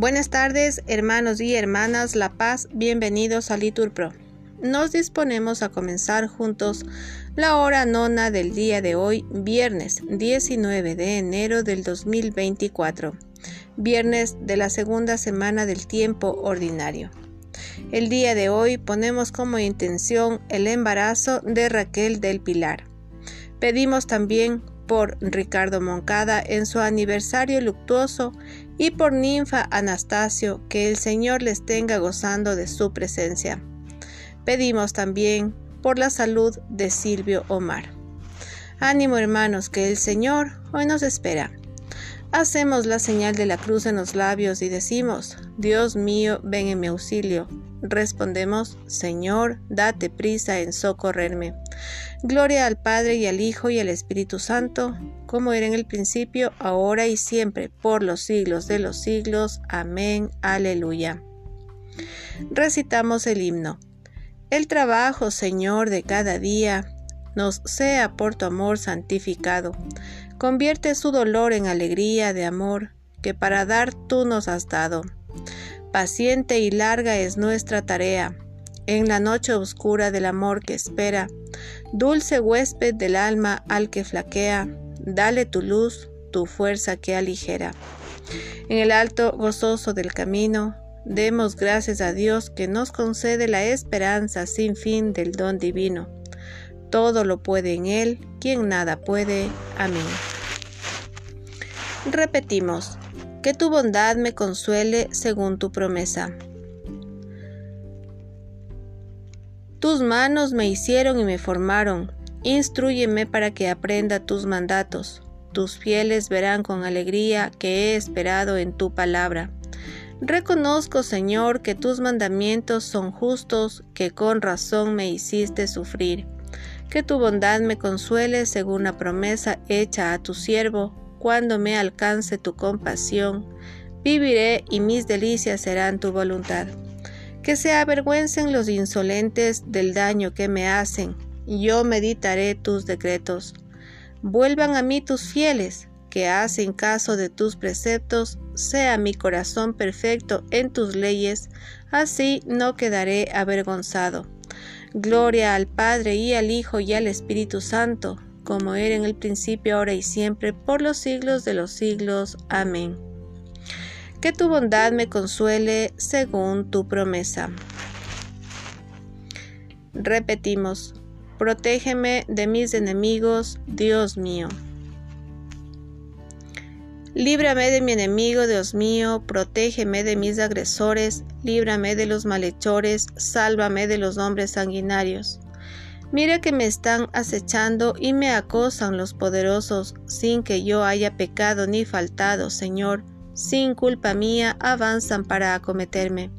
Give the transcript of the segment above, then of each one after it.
Buenas tardes, hermanos y hermanas La Paz, bienvenidos a Litur Pro. Nos disponemos a comenzar juntos la hora nona del día de hoy, viernes 19 de enero del 2024, viernes de la segunda semana del tiempo ordinario. El día de hoy ponemos como intención el embarazo de Raquel del Pilar. Pedimos también por Ricardo Moncada en su aniversario luctuoso y por Ninfa Anastasio, que el Señor les tenga gozando de su presencia. Pedimos también por la salud de Silvio Omar. Ánimo hermanos, que el Señor hoy nos espera. Hacemos la señal de la cruz en los labios y decimos, Dios mío, ven en mi auxilio. Respondemos, Señor, date prisa en socorrerme. Gloria al Padre y al Hijo y al Espíritu Santo, como era en el principio, ahora y siempre, por los siglos de los siglos. Amén. Aleluya. Recitamos el himno. El trabajo, Señor, de cada día, nos sea por tu amor santificado Convierte su dolor en alegría de amor que para dar tú nos has dado. Paciente y larga es nuestra tarea, en la noche oscura del amor que espera. Dulce huésped del alma al que flaquea, dale tu luz, tu fuerza que aligera. En el alto gozoso del camino, demos gracias a Dios que nos concede la esperanza sin fin del don divino. Todo lo puede en Él, quien nada puede. Amén. Repetimos, que tu bondad me consuele según tu promesa. Tus manos me hicieron y me formaron. Instruyeme para que aprenda tus mandatos. Tus fieles verán con alegría que he esperado en tu palabra. Reconozco, Señor, que tus mandamientos son justos, que con razón me hiciste sufrir que tu bondad me consuele según la promesa hecha a tu siervo, cuando me alcance tu compasión, viviré y mis delicias serán tu voluntad. Que se avergüencen los insolentes del daño que me hacen, yo meditaré tus decretos. Vuelvan a mí tus fieles, que hacen caso de tus preceptos, sea mi corazón perfecto en tus leyes, así no quedaré avergonzado. Gloria al Padre y al Hijo y al Espíritu Santo, como era en el principio, ahora y siempre, por los siglos de los siglos. Amén. Que tu bondad me consuele según tu promesa. Repetimos, protégeme de mis enemigos, Dios mío. Líbrame de mi enemigo, Dios mío, protégeme de mis agresores, líbrame de los malhechores, sálvame de los hombres sanguinarios. Mira que me están acechando y me acosan los poderosos, sin que yo haya pecado ni faltado, Señor, sin culpa mía avanzan para acometerme.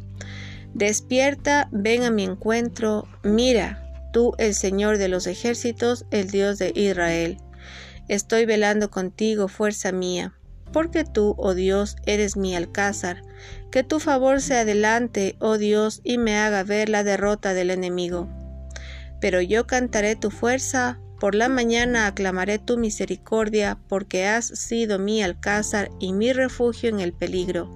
Despierta, ven a mi encuentro, mira, tú el Señor de los ejércitos, el Dios de Israel. Estoy velando contigo, fuerza mía porque tú, oh Dios, eres mi alcázar. Que tu favor se adelante, oh Dios, y me haga ver la derrota del enemigo. Pero yo cantaré tu fuerza, por la mañana aclamaré tu misericordia, porque has sido mi alcázar y mi refugio en el peligro.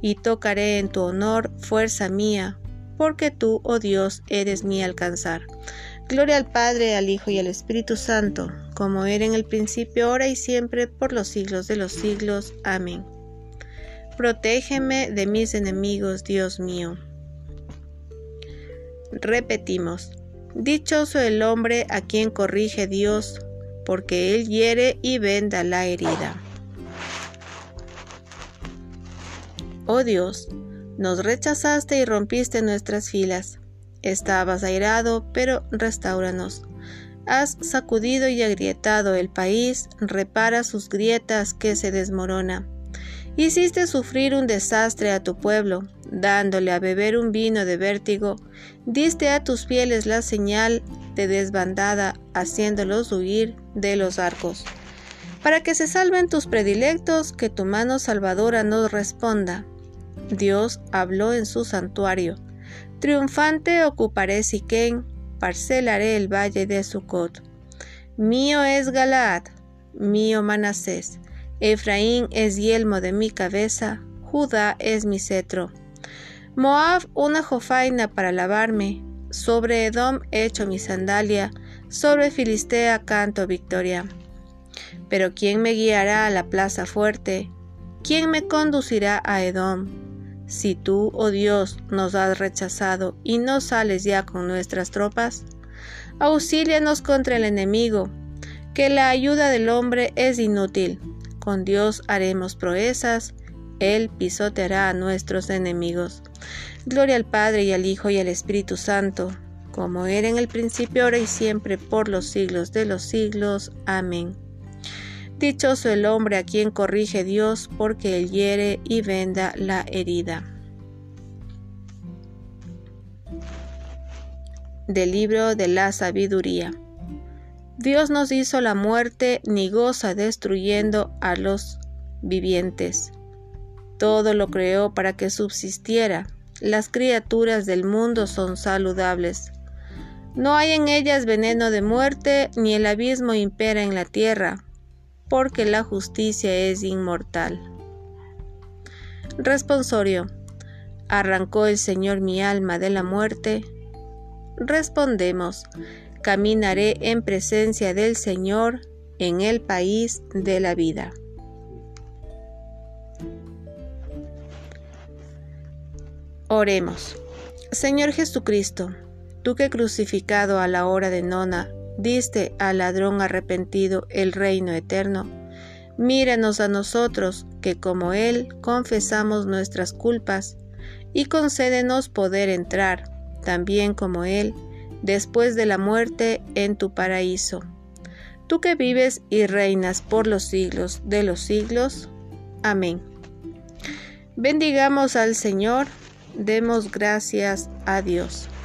Y tocaré en tu honor, fuerza mía, porque tú, oh Dios, eres mi alcanzar. Gloria al Padre, al Hijo y al Espíritu Santo, como era en el principio, ahora y siempre, por los siglos de los siglos. Amén. Protégeme de mis enemigos, Dios mío. Repetimos, dichoso el hombre a quien corrige Dios, porque él hiere y venda la herida. Oh Dios, nos rechazaste y rompiste nuestras filas Estabas airado, pero restauranos. Has sacudido y agrietado el país, repara sus grietas que se desmorona. Hiciste sufrir un desastre a tu pueblo, dándole a beber un vino de vértigo, diste a tus fieles la señal de desbandada, haciéndolos huir de los arcos. Para que se salven tus predilectos, que tu mano salvadora nos responda. Dios habló en su santuario Triunfante ocuparé Siquén, parcelaré el valle de Sucot. Mío es Galaad, mío Manasés. Efraín es yelmo de mi cabeza, Judá es mi cetro. Moab una jofaina para lavarme, sobre Edom hecho mi sandalia, sobre Filistea canto victoria. Pero ¿quién me guiará a la plaza fuerte? ¿Quién me conducirá a Edom? Si tú, oh Dios, nos has rechazado y no sales ya con nuestras tropas, auxílianos contra el enemigo, que la ayuda del hombre es inútil. Con Dios haremos proezas, Él pisoteará a nuestros enemigos. Gloria al Padre y al Hijo y al Espíritu Santo, como era en el principio, ahora y siempre, por los siglos de los siglos. Amén. Dichoso el hombre a quien corrige Dios, porque él hiere y venda la herida. Del libro de la sabiduría. Dios nos hizo la muerte ni goza destruyendo a los vivientes. Todo lo creó para que subsistiera. Las criaturas del mundo son saludables. No hay en ellas veneno de muerte, ni el abismo impera en la tierra, porque la justicia es inmortal. Responsorio. ¿Arrancó el Señor mi alma de la muerte? Respondemos, caminaré en presencia del Señor en el país de la vida. Oremos. Señor Jesucristo, tú que crucificado a la hora de nona, diste al ladrón arrepentido el reino eterno, míranos a nosotros que como Él confesamos nuestras culpas, y concédenos poder entrar, también como Él, después de la muerte en tu paraíso. Tú que vives y reinas por los siglos de los siglos. Amén. Bendigamos al Señor, demos gracias a Dios.